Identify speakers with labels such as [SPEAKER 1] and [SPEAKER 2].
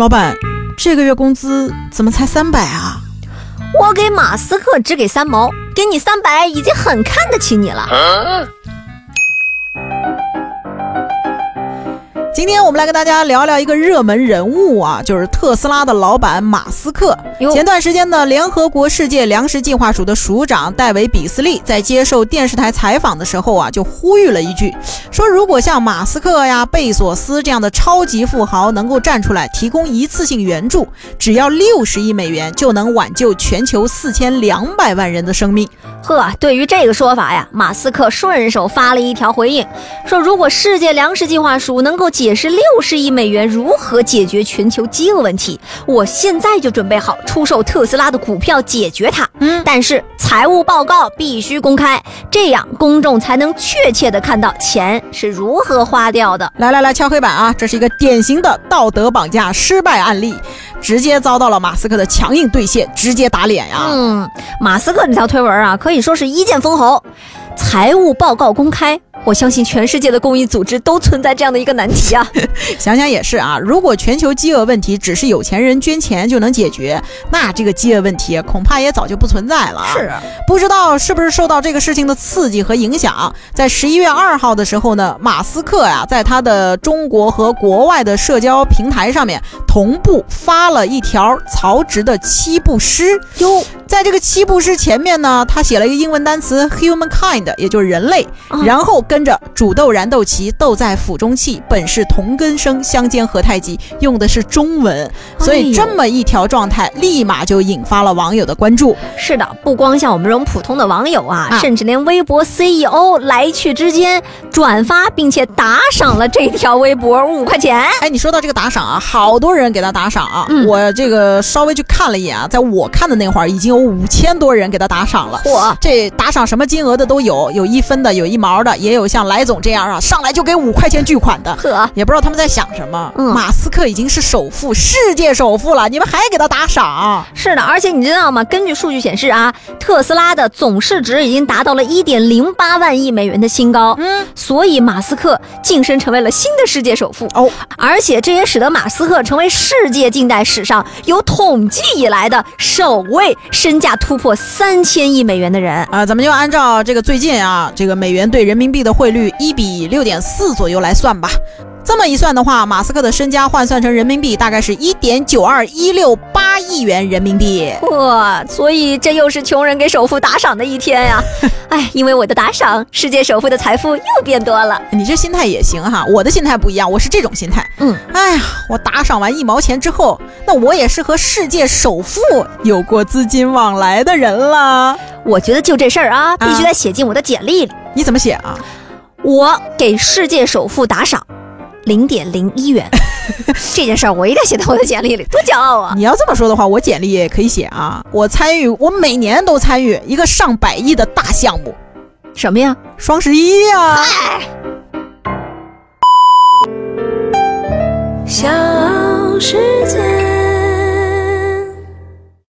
[SPEAKER 1] 老板，这个月工资怎么才三百啊？
[SPEAKER 2] 我给马斯克只给三毛，给你三百已经很看得起你了。
[SPEAKER 1] 今天我们来跟大家聊聊一个热门人物啊，就是特斯拉的老板马斯克。前段时间呢，联合国世界粮食计划署的署长戴维·比斯利在接受电视台采访的时候啊，就呼吁了一句，说如果像马斯克呀、贝索斯这样的超级富豪能够站出来提供一次性援助，只要六十亿美元就能挽救全球四千两百万人的生命。
[SPEAKER 2] 呵，对于这个说法呀，马斯克顺手发了一条回应，说如果世界粮食计划署能够解释六十亿美元如何解决全球饥饿问题，我现在就准备好出售特斯拉的股票解决它。嗯，但是财务报告必须公开，这样公众才能确切的看到钱是如何花掉的。
[SPEAKER 1] 来来来，敲黑板啊，这是一个典型的道德绑架失败案例。直接遭到了马斯克的强硬兑现，直接打脸呀！
[SPEAKER 2] 嗯，马斯克这条推文啊，可以说是一剑封喉，财务报告公开。我相信全世界的公益组织都存在这样的一个难题啊！
[SPEAKER 1] 想想也是啊，如果全球饥饿问题只是有钱人捐钱就能解决，那这个饥饿问题恐怕也早就不存在了。
[SPEAKER 2] 是，啊
[SPEAKER 1] 不知道是不是受到这个事情的刺激和影响，在十一月二号的时候呢，马斯克呀，在他的中国和国外的社交平台上面同步发了一条曹植的七步诗。
[SPEAKER 2] 哟，
[SPEAKER 1] 在这个七步诗前面呢，他写了一个英文单词 humankind，也就是人类，然后。跟着煮豆燃豆萁，豆在釜中泣，本是同根生，相煎何太急。用的是中文，所以这么一条状态，立马就引发了网友的关注。
[SPEAKER 2] 是的，不光像我们这种普通的网友啊，甚至连微博 CEO 来去之间转发并且打赏了这条微博五块钱。
[SPEAKER 1] 哎，你说到这个打赏啊，好多人给他打赏啊。我这个稍微去看了一眼啊，在我看的那会儿，已经有五千多人给他打赏了。
[SPEAKER 2] 嚯，
[SPEAKER 1] 这打赏什么金额的都有，有一分的，有一毛的，也有。有像莱总这样啊，上来就给五块钱巨款的，
[SPEAKER 2] 呵，
[SPEAKER 1] 也不知道他们在想什么。嗯马斯克已经是首富，世界首富了，你们还给他打赏？
[SPEAKER 2] 是的，而且你知道吗？根据数据显示啊，特斯拉的总市值已经达到了一点零八万亿美元的新高。嗯，所以马斯克晋升成为了新的世界首富哦，而且这也使得马斯克成为世界近代史上有统计以来的首位身价突破三千亿美元的人
[SPEAKER 1] 啊。咱们就按照这个最近啊，这个美元对人民币的。汇率一比六点四左右来算吧，这么一算的话，马斯克的身家换算成人民币大概是一点九二一六八亿元人民币。
[SPEAKER 2] 哇，所以这又是穷人给首富打赏的一天呀！哎，因为我的打赏，世界首富的财富又变多了。
[SPEAKER 1] 你这心态也行哈，我的心态不一样，我是这种心态。嗯，哎呀，我打赏完一毛钱之后，那我也是和世界首富有过资金往来的人了。
[SPEAKER 2] 我觉得就这事儿啊，必须得写进我的简历里。
[SPEAKER 1] 你怎么写啊？
[SPEAKER 2] 我给世界首富打赏零点零一元，这件事儿我一定写在我的简历里，多骄傲啊！
[SPEAKER 1] 你要这么说的话，我简历也可以写啊。我参与，我每年都参与一个上百亿的大项目，
[SPEAKER 2] 什么呀？
[SPEAKER 1] 双十一呀！
[SPEAKER 2] 小时。